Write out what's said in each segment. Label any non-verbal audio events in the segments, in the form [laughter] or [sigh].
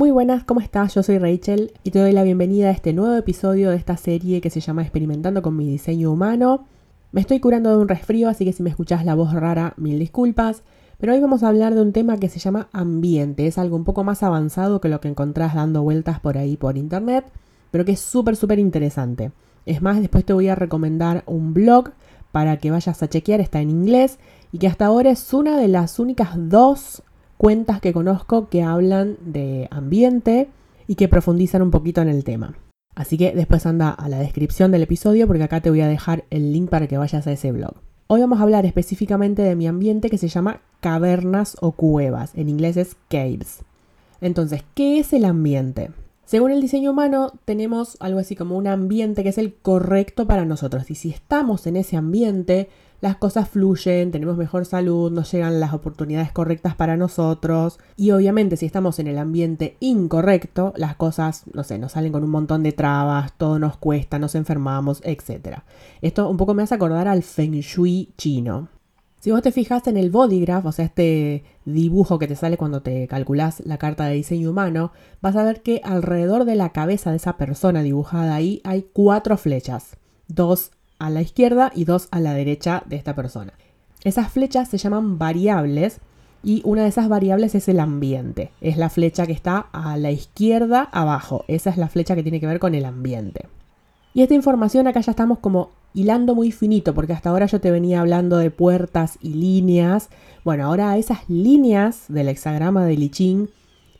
Muy buenas, ¿cómo estás? Yo soy Rachel y te doy la bienvenida a este nuevo episodio de esta serie que se llama Experimentando con mi diseño humano. Me estoy curando de un resfrío, así que si me escuchas la voz rara, mil disculpas. Pero hoy vamos a hablar de un tema que se llama ambiente. Es algo un poco más avanzado que lo que encontrás dando vueltas por ahí por internet, pero que es súper, súper interesante. Es más, después te voy a recomendar un blog para que vayas a chequear, está en inglés y que hasta ahora es una de las únicas dos cuentas que conozco que hablan de ambiente y que profundizan un poquito en el tema. Así que después anda a la descripción del episodio porque acá te voy a dejar el link para que vayas a ese blog. Hoy vamos a hablar específicamente de mi ambiente que se llama cavernas o cuevas, en inglés es caves. Entonces, ¿qué es el ambiente? Según el diseño humano, tenemos algo así como un ambiente que es el correcto para nosotros. Y si estamos en ese ambiente, las cosas fluyen, tenemos mejor salud, nos llegan las oportunidades correctas para nosotros. Y obviamente si estamos en el ambiente incorrecto, las cosas, no sé, nos salen con un montón de trabas, todo nos cuesta, nos enfermamos, etc. Esto un poco me hace acordar al feng shui chino. Si vos te fijas en el body graph, o sea, este dibujo que te sale cuando te calculas la carta de diseño humano, vas a ver que alrededor de la cabeza de esa persona dibujada ahí hay cuatro flechas, dos a la izquierda y dos a la derecha de esta persona. Esas flechas se llaman variables y una de esas variables es el ambiente. Es la flecha que está a la izquierda abajo. Esa es la flecha que tiene que ver con el ambiente. Y esta información acá ya estamos como hilando muy finito, porque hasta ahora yo te venía hablando de puertas y líneas. Bueno, ahora esas líneas del hexagrama de Liching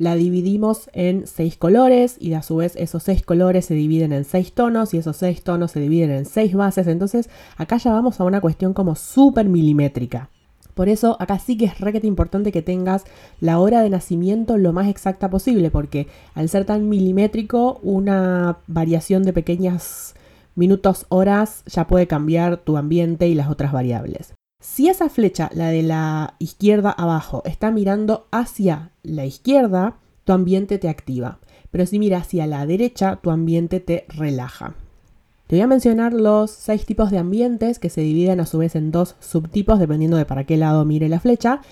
la dividimos en seis colores y a su vez esos seis colores se dividen en seis tonos y esos seis tonos se dividen en seis bases. Entonces acá ya vamos a una cuestión como súper milimétrica. Por eso acá sí que es requete importante que tengas la hora de nacimiento lo más exacta posible, porque al ser tan milimétrico, una variación de pequeñas minutos, horas, ya puede cambiar tu ambiente y las otras variables. Si esa flecha, la de la izquierda abajo, está mirando hacia la izquierda, tu ambiente te activa. Pero si mira hacia la derecha, tu ambiente te relaja. Te voy a mencionar los seis tipos de ambientes que se dividen a su vez en dos subtipos dependiendo de para qué lado mire la flecha.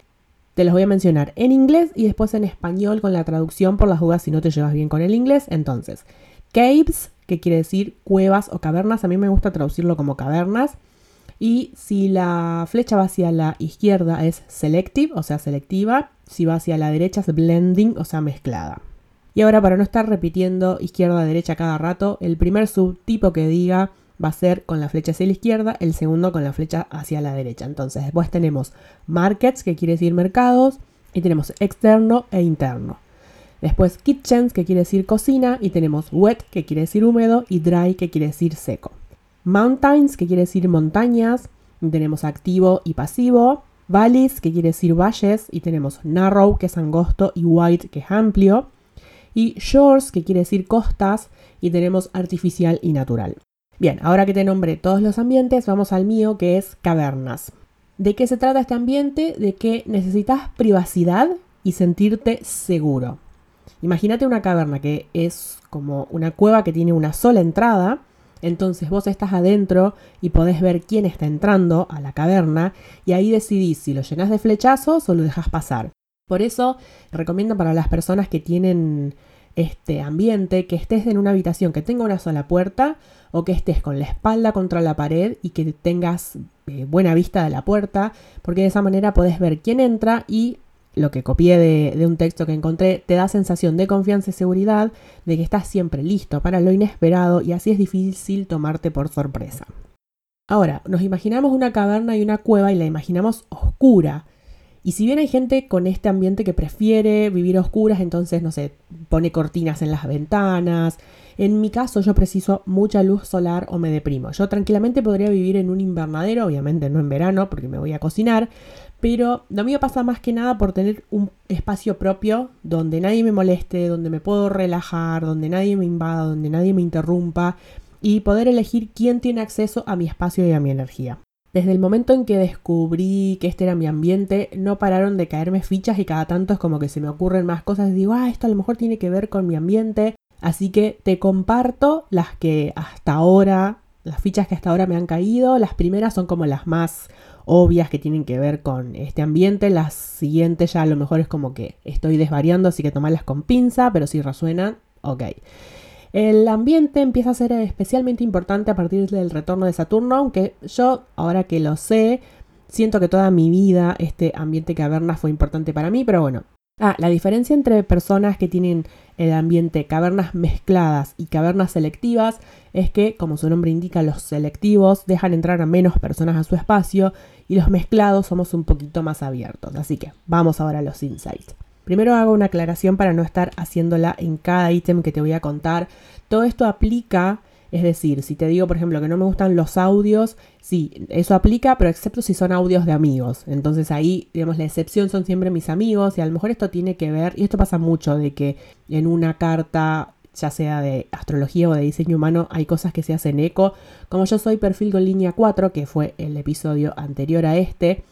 Te los voy a mencionar en inglés y después en español con la traducción por las dudas si no te llevas bien con el inglés. Entonces, caves que quiere decir cuevas o cavernas. A mí me gusta traducirlo como cavernas. Y si la flecha va hacia la izquierda es selective, o sea, selectiva. Si va hacia la derecha es blending, o sea, mezclada. Y ahora para no estar repitiendo izquierda-derecha cada rato, el primer subtipo que diga va a ser con la flecha hacia la izquierda, el segundo con la flecha hacia la derecha. Entonces después tenemos markets, que quiere decir mercados, y tenemos externo e interno. Después kitchens, que quiere decir cocina, y tenemos wet, que quiere decir húmedo, y dry, que quiere decir seco. Mountains, que quiere decir montañas, tenemos activo y pasivo. Valleys, que quiere decir valles, y tenemos narrow, que es angosto, y wide, que es amplio. Y shores, que quiere decir costas, y tenemos artificial y natural. Bien, ahora que te nombré todos los ambientes, vamos al mío, que es cavernas. ¿De qué se trata este ambiente? De que necesitas privacidad y sentirte seguro. Imagínate una caverna que es como una cueva que tiene una sola entrada. Entonces vos estás adentro y podés ver quién está entrando a la caverna y ahí decidís si lo llenas de flechazos o lo dejas pasar. Por eso recomiendo para las personas que tienen este ambiente que estés en una habitación que tenga una sola puerta o que estés con la espalda contra la pared y que tengas eh, buena vista de la puerta, porque de esa manera podés ver quién entra y lo que copié de, un texto que encontré, te da sensación de confianza y seguridad, de que estás siempre listo para lo inesperado y así es difícil tomarte por sorpresa. Ahora, nos imaginamos una caverna y una cueva y la imaginamos oscura. Y si bien hay gente con este ambiente que prefiere vivir oscuras, entonces, no sé, pone cortinas en las ventanas. En mi caso, yo preciso mucha luz solar o me deprimo. Yo tranquilamente podría vivir en un invernadero, obviamente no en verano porque me voy a cocinar, pero lo mío pasa más que nada por tener un espacio propio donde nadie me moleste, donde me puedo relajar, donde nadie me invada, donde nadie me interrumpa y poder elegir quién tiene acceso a mi espacio y a mi energía. Desde el momento en que descubrí que este era mi ambiente, no pararon de caerme fichas y cada tanto es como que se me ocurren más cosas digo, ah, esto a lo mejor tiene que ver con mi ambiente. Así que te comparto las que hasta ahora, las fichas que hasta ahora me han caído. Las primeras son como las más obvias que tienen que ver con este ambiente. Las siguientes ya a lo mejor es como que estoy desvariando, así que tomarlas con pinza, pero si resuenan, ok. El ambiente empieza a ser especialmente importante a partir del retorno de Saturno, aunque yo, ahora que lo sé, siento que toda mi vida este ambiente caverna fue importante para mí, pero bueno. Ah, la diferencia entre personas que tienen el ambiente cavernas mezcladas y cavernas selectivas es que, como su nombre indica, los selectivos dejan entrar a menos personas a su espacio y los mezclados somos un poquito más abiertos. Así que vamos ahora a los insights. Primero hago una aclaración para no estar haciéndola en cada ítem que te voy a contar. Todo esto aplica, es decir, si te digo, por ejemplo, que no me gustan los audios, sí, eso aplica, pero excepto si son audios de amigos. Entonces ahí, digamos, la excepción son siempre mis amigos y a lo mejor esto tiene que ver, y esto pasa mucho, de que en una carta ya sea de astrología o de diseño humano, hay cosas que se hacen eco. Como yo soy perfil con línea 4, que fue el episodio anterior a este,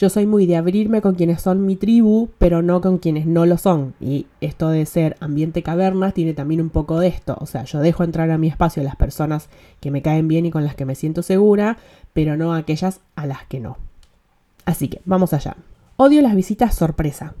yo soy muy de abrirme con quienes son mi tribu, pero no con quienes no lo son. Y esto de ser ambiente cavernas tiene también un poco de esto. O sea, yo dejo entrar a mi espacio a las personas que me caen bien y con las que me siento segura, pero no a aquellas a las que no. Así que, vamos allá. Odio las visitas sorpresa.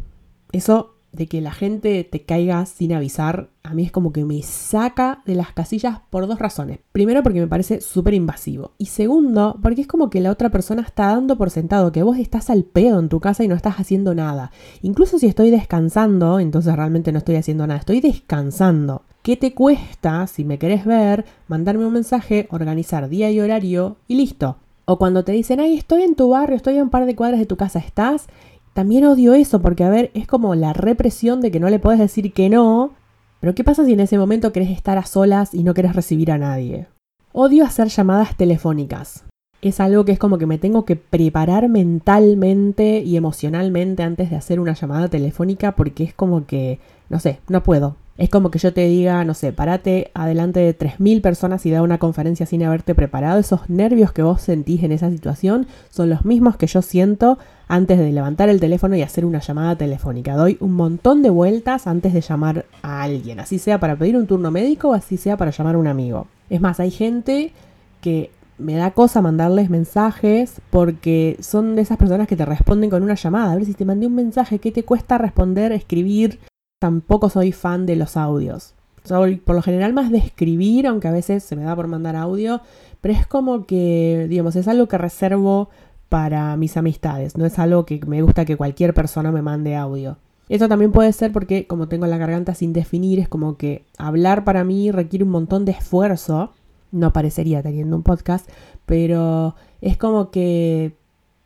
Eso de que la gente te caiga sin avisar, a mí es como que me saca de las casillas por dos razones. Primero porque me parece súper invasivo. Y segundo, porque es como que la otra persona está dando por sentado que vos estás al pedo en tu casa y no estás haciendo nada. Incluso si estoy descansando, entonces realmente no estoy haciendo nada, estoy descansando. ¿Qué te cuesta, si me querés ver, mandarme un mensaje, organizar día y horario y listo? O cuando te dicen, ay, estoy en tu barrio, estoy a un par de cuadras de tu casa, ¿estás? También odio eso porque, a ver, es como la represión de que no le puedes decir que no. Pero ¿qué pasa si en ese momento querés estar a solas y no querés recibir a nadie? Odio hacer llamadas telefónicas. Es algo que es como que me tengo que preparar mentalmente y emocionalmente antes de hacer una llamada telefónica porque es como que, no sé, no puedo. Es como que yo te diga, no sé, parate adelante de 3.000 personas y da una conferencia sin haberte preparado. Esos nervios que vos sentís en esa situación son los mismos que yo siento antes de levantar el teléfono y hacer una llamada telefónica. Doy un montón de vueltas antes de llamar a alguien, así sea para pedir un turno médico o así sea para llamar a un amigo. Es más, hay gente que me da cosa mandarles mensajes porque son de esas personas que te responden con una llamada. A ver si te mandé un mensaje, ¿qué te cuesta responder, escribir? Tampoco soy fan de los audios. Soy por lo general más de escribir, aunque a veces se me da por mandar audio, pero es como que, digamos, es algo que reservo para mis amistades, no es algo que me gusta que cualquier persona me mande audio. Esto también puede ser porque como tengo la garganta sin definir, es como que hablar para mí requiere un montón de esfuerzo. No parecería teniendo un podcast, pero es como que,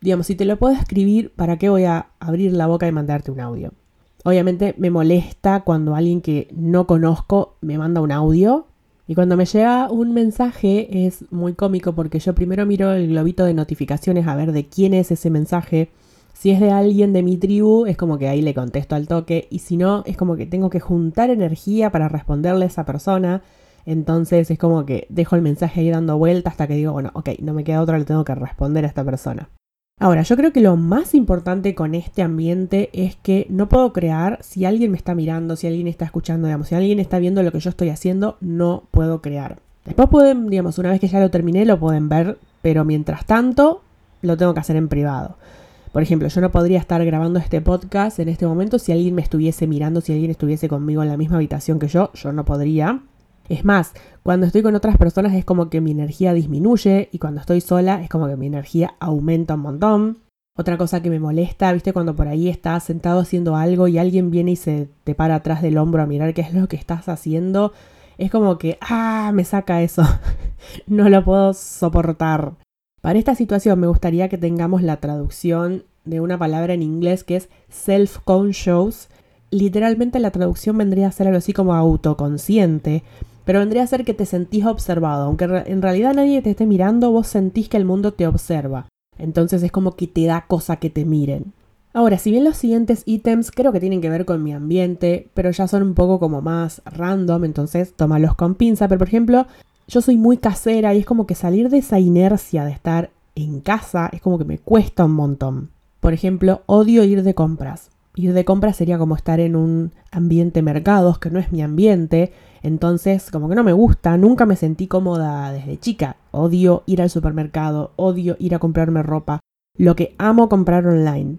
digamos, si te lo puedo escribir, ¿para qué voy a abrir la boca y mandarte un audio? Obviamente me molesta cuando alguien que no conozco me manda un audio. Y cuando me llega un mensaje es muy cómico porque yo primero miro el globito de notificaciones a ver de quién es ese mensaje. Si es de alguien de mi tribu, es como que ahí le contesto al toque. Y si no, es como que tengo que juntar energía para responderle a esa persona. Entonces es como que dejo el mensaje ahí dando vuelta hasta que digo, bueno, ok, no me queda otra, le tengo que responder a esta persona. Ahora, yo creo que lo más importante con este ambiente es que no puedo crear si alguien me está mirando, si alguien está escuchando, digamos, si alguien está viendo lo que yo estoy haciendo, no puedo crear. Después pueden, digamos, una vez que ya lo terminé, lo pueden ver, pero mientras tanto, lo tengo que hacer en privado. Por ejemplo, yo no podría estar grabando este podcast en este momento si alguien me estuviese mirando, si alguien estuviese conmigo en la misma habitación que yo, yo no podría. Es más, cuando estoy con otras personas es como que mi energía disminuye y cuando estoy sola es como que mi energía aumenta un montón. Otra cosa que me molesta, viste, cuando por ahí estás sentado haciendo algo y alguien viene y se te para atrás del hombro a mirar qué es lo que estás haciendo, es como que, ah, me saca eso. [laughs] no lo puedo soportar. Para esta situación me gustaría que tengamos la traducción de una palabra en inglés que es self-conscious. Literalmente la traducción vendría a ser algo así como autoconsciente, pero vendría a ser que te sentís observado, aunque en realidad nadie te esté mirando, vos sentís que el mundo te observa. Entonces es como que te da cosa que te miren. Ahora, si bien los siguientes ítems creo que tienen que ver con mi ambiente, pero ya son un poco como más random, entonces tómalos con pinza. Pero por ejemplo, yo soy muy casera y es como que salir de esa inercia de estar en casa es como que me cuesta un montón. Por ejemplo, odio ir de compras. Ir de compras sería como estar en un ambiente mercados, que no es mi ambiente, entonces, como que no me gusta, nunca me sentí cómoda desde chica. Odio ir al supermercado, odio ir a comprarme ropa, lo que amo comprar online.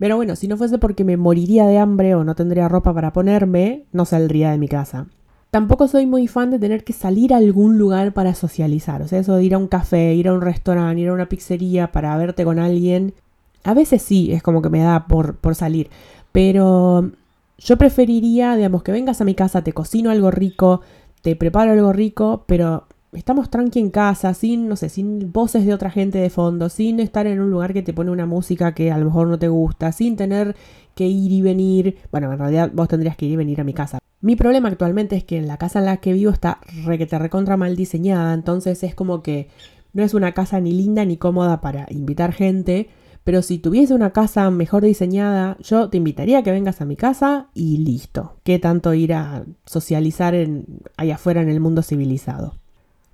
Pero bueno, si no fuese porque me moriría de hambre o no tendría ropa para ponerme, no saldría de mi casa. Tampoco soy muy fan de tener que salir a algún lugar para socializar. O sea, eso de ir a un café, ir a un restaurante, ir a una pizzería para verte con alguien. A veces sí, es como que me da por, por salir. Pero yo preferiría, digamos, que vengas a mi casa, te cocino algo rico, te preparo algo rico, pero estamos tranqui en casa, sin, no sé, sin voces de otra gente de fondo, sin estar en un lugar que te pone una música que a lo mejor no te gusta, sin tener que ir y venir. Bueno, en realidad vos tendrías que ir y venir a mi casa. Mi problema actualmente es que en la casa en la que vivo está re que te recontra mal diseñada, entonces es como que no es una casa ni linda ni cómoda para invitar gente. Pero si tuviese una casa mejor diseñada, yo te invitaría a que vengas a mi casa y listo. ¿Qué tanto ir a socializar en, allá afuera en el mundo civilizado?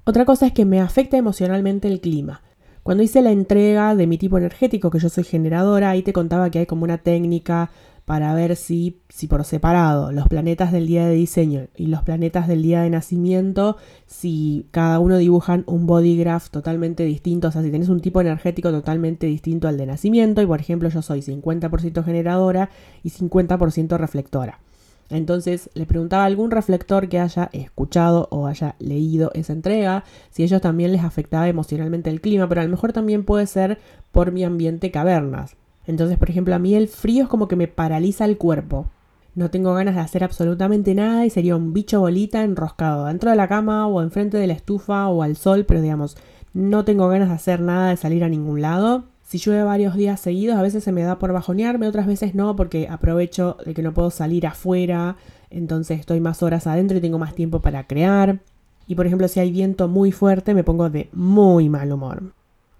Otra cosa es que me afecta emocionalmente el clima. Cuando hice la entrega de mi tipo energético, que yo soy generadora, ahí te contaba que hay como una técnica para ver si, si por separado los planetas del día de diseño y los planetas del día de nacimiento, si cada uno dibujan un body graph totalmente distinto, o sea, si tenés un tipo energético totalmente distinto al de nacimiento, y por ejemplo yo soy 50% generadora y 50% reflectora. Entonces le preguntaba a algún reflector que haya escuchado o haya leído esa entrega, si ellos también les afectaba emocionalmente el clima, pero a lo mejor también puede ser por mi ambiente cavernas. Entonces, por ejemplo, a mí el frío es como que me paraliza el cuerpo. No tengo ganas de hacer absolutamente nada y sería un bicho bolita enroscado dentro de la cama o enfrente de la estufa o al sol, pero digamos, no tengo ganas de hacer nada, de salir a ningún lado. Si llueve varios días seguidos, a veces se me da por bajonearme, otras veces no, porque aprovecho de que no puedo salir afuera, entonces estoy más horas adentro y tengo más tiempo para crear. Y por ejemplo, si hay viento muy fuerte, me pongo de muy mal humor.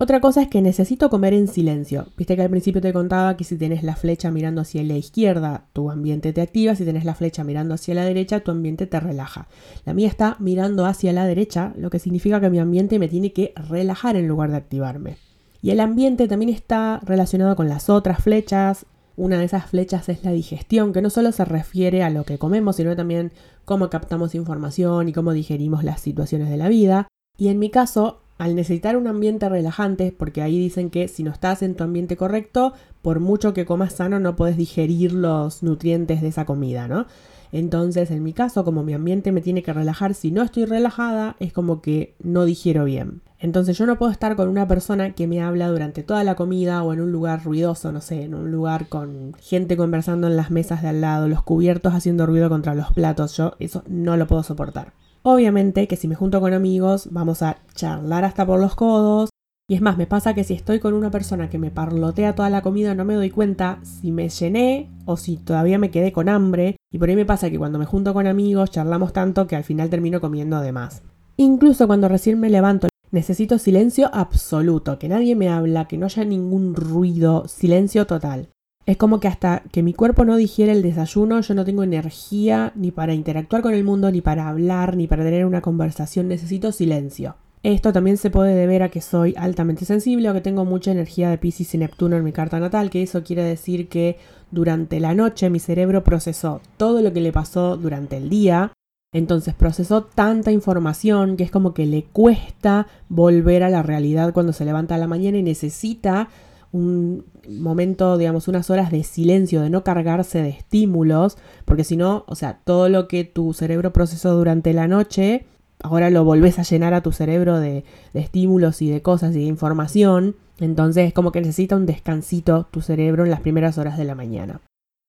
Otra cosa es que necesito comer en silencio. Viste que al principio te contaba que si tienes la flecha mirando hacia la izquierda, tu ambiente te activa, si tienes la flecha mirando hacia la derecha, tu ambiente te relaja. La mía está mirando hacia la derecha, lo que significa que mi ambiente me tiene que relajar en lugar de activarme. Y el ambiente también está relacionado con las otras flechas. Una de esas flechas es la digestión, que no solo se refiere a lo que comemos, sino también cómo captamos información y cómo digerimos las situaciones de la vida. Y en mi caso, al necesitar un ambiente relajante, porque ahí dicen que si no estás en tu ambiente correcto, por mucho que comas sano, no puedes digerir los nutrientes de esa comida, ¿no? Entonces, en mi caso, como mi ambiente me tiene que relajar, si no estoy relajada, es como que no digiero bien. Entonces yo no puedo estar con una persona que me habla durante toda la comida o en un lugar ruidoso, no sé, en un lugar con gente conversando en las mesas de al lado, los cubiertos haciendo ruido contra los platos. Yo eso no lo puedo soportar. Obviamente que si me junto con amigos vamos a charlar hasta por los codos. Y es más, me pasa que si estoy con una persona que me parlotea toda la comida no me doy cuenta si me llené o si todavía me quedé con hambre. Y por ahí me pasa que cuando me junto con amigos charlamos tanto que al final termino comiendo de más. Incluso cuando recién me levanto Necesito silencio absoluto, que nadie me habla, que no haya ningún ruido, silencio total. Es como que hasta que mi cuerpo no digiere el desayuno, yo no tengo energía ni para interactuar con el mundo, ni para hablar, ni para tener una conversación. Necesito silencio. Esto también se puede deber a que soy altamente sensible o que tengo mucha energía de Pisces y Neptuno en mi carta natal, que eso quiere decir que durante la noche mi cerebro procesó todo lo que le pasó durante el día entonces procesó tanta información que es como que le cuesta volver a la realidad cuando se levanta a la mañana y necesita un momento, digamos, unas horas de silencio, de no cargarse de estímulos, porque si no, o sea, todo lo que tu cerebro procesó durante la noche, ahora lo volvés a llenar a tu cerebro de, estímulos y de cosas y de información, entonces es como que necesita un descansito tu cerebro en las primeras horas de la mañana.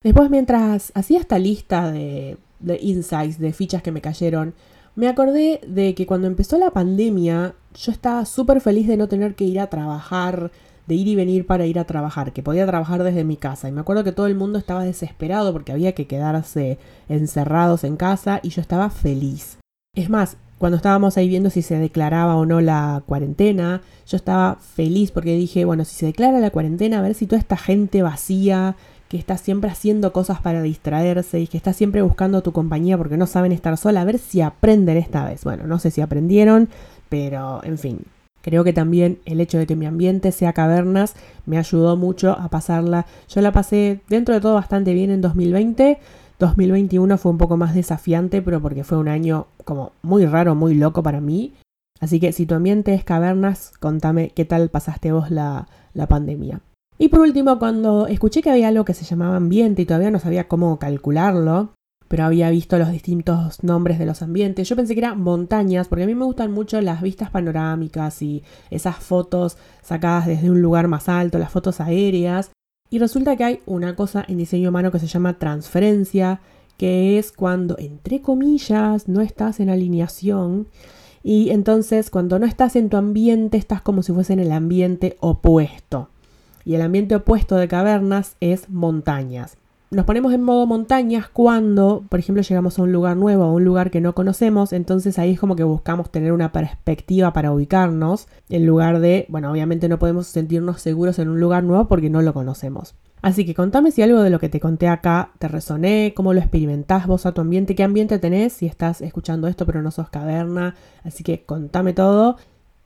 Después, mientras hacía esta lista de de insights, de fichas que me cayeron, me acordé de que cuando empezó la pandemia yo estaba súper feliz de no tener que ir a trabajar, de ir y venir para ir a trabajar, que podía trabajar desde mi casa. Y me acuerdo que todo el mundo estaba desesperado porque había que quedarse encerrados en casa y yo estaba feliz. Es más, cuando estábamos ahí viendo si se declaraba o no la cuarentena, yo estaba feliz porque dije, bueno, si se declara la cuarentena, a ver si toda esta gente vacía que está siempre haciendo cosas para distraerse y que está siempre buscando tu compañía porque no saben estar sola, a ver si aprenden esta vez. Bueno, no sé si aprendieron, pero en fin. Creo que también el hecho de que mi ambiente sea cavernas me ayudó mucho a pasarla. Yo la pasé dentro de todo bastante bien en 2020. 2021 fue un poco más desafiante, pero porque fue un año como muy raro, muy loco para mí. Así que si tu ambiente es cavernas, contame qué tal pasaste vos la, la pandemia. Y por último, cuando escuché que había algo que se llamaba ambiente y todavía no sabía cómo calcularlo, pero había visto los distintos nombres de los ambientes. Yo pensé que eran montañas, porque a mí me gustan mucho las vistas panorámicas y esas fotos sacadas desde un lugar más alto, las fotos aéreas. Y resulta que hay una cosa en diseño humano que se llama transferencia, que es cuando, entre comillas, no estás en alineación. Y entonces cuando no estás en tu ambiente, estás como si fuese en el ambiente opuesto. Y el ambiente opuesto de cavernas es montañas nos ponemos en modo montañas cuando, por ejemplo, llegamos a un lugar nuevo, a un lugar que no conocemos, entonces ahí es como que buscamos tener una perspectiva para ubicarnos, en lugar de, bueno, obviamente no podemos sentirnos seguros en un lugar nuevo porque no lo conocemos. Así que contame si algo de lo que te conté acá te resoné, cómo lo experimentás vos a tu ambiente, qué ambiente tenés si estás escuchando esto pero no sos caverna. Así que contame todo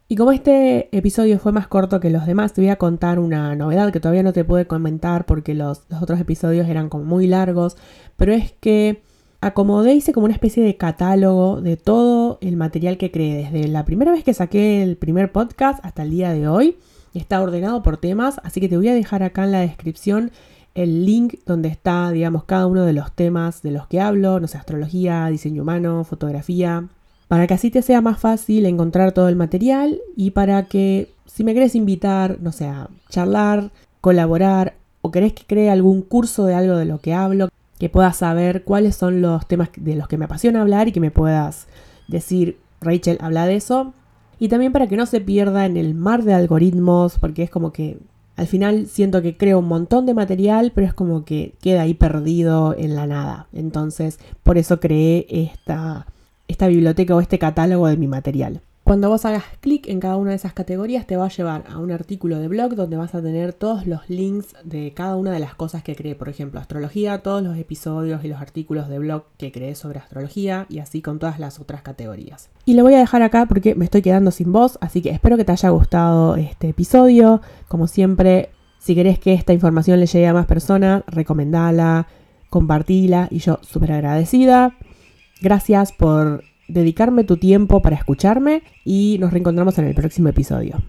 y como este episodio fue más corto que los demás, te voy a contar una novedad que todavía no te pude comentar porque los, otros episodios eran como muy largos, pero es que acomodé, hice como una especie de catálogo de todo el material que creé, desde la primera vez que saqué el primer podcast hasta el día de hoy. Está ordenado por temas, así que te voy a dejar acá en la descripción el link donde está, digamos, cada uno de los temas de los que hablo, no sé, astrología, diseño humano, fotografía, para que así te sea más fácil encontrar todo el material y para que si me querés invitar, no sé, charlar, colaborar o querés que cree algún curso de algo de lo que hablo, que puedas saber cuáles son los temas de los que me apasiona hablar y que me puedas decir, Rachel, habla de eso. Y también para que no se pierda en el mar de algoritmos, porque es como que al final siento que creo un montón de material, pero es como que queda ahí perdido en la nada. Entonces, por eso creé esta esta biblioteca o este catálogo de mi material. Cuando vos hagas clic en cada una de esas categorías te va a llevar a un artículo de blog donde vas a tener todos los links de cada una de las cosas que creé. Por ejemplo, astrología, todos los episodios y los artículos de blog que creé sobre astrología y así con todas las otras categorías. Y lo voy a dejar acá porque me estoy quedando sin voz, así que espero que te haya gustado este episodio. Como siempre, si querés que esta información le llegue a más personas, recomendala, compartila y yo súper agradecida. Gracias por dedicarme tu tiempo para escucharme y nos reencontramos en el próximo episodio.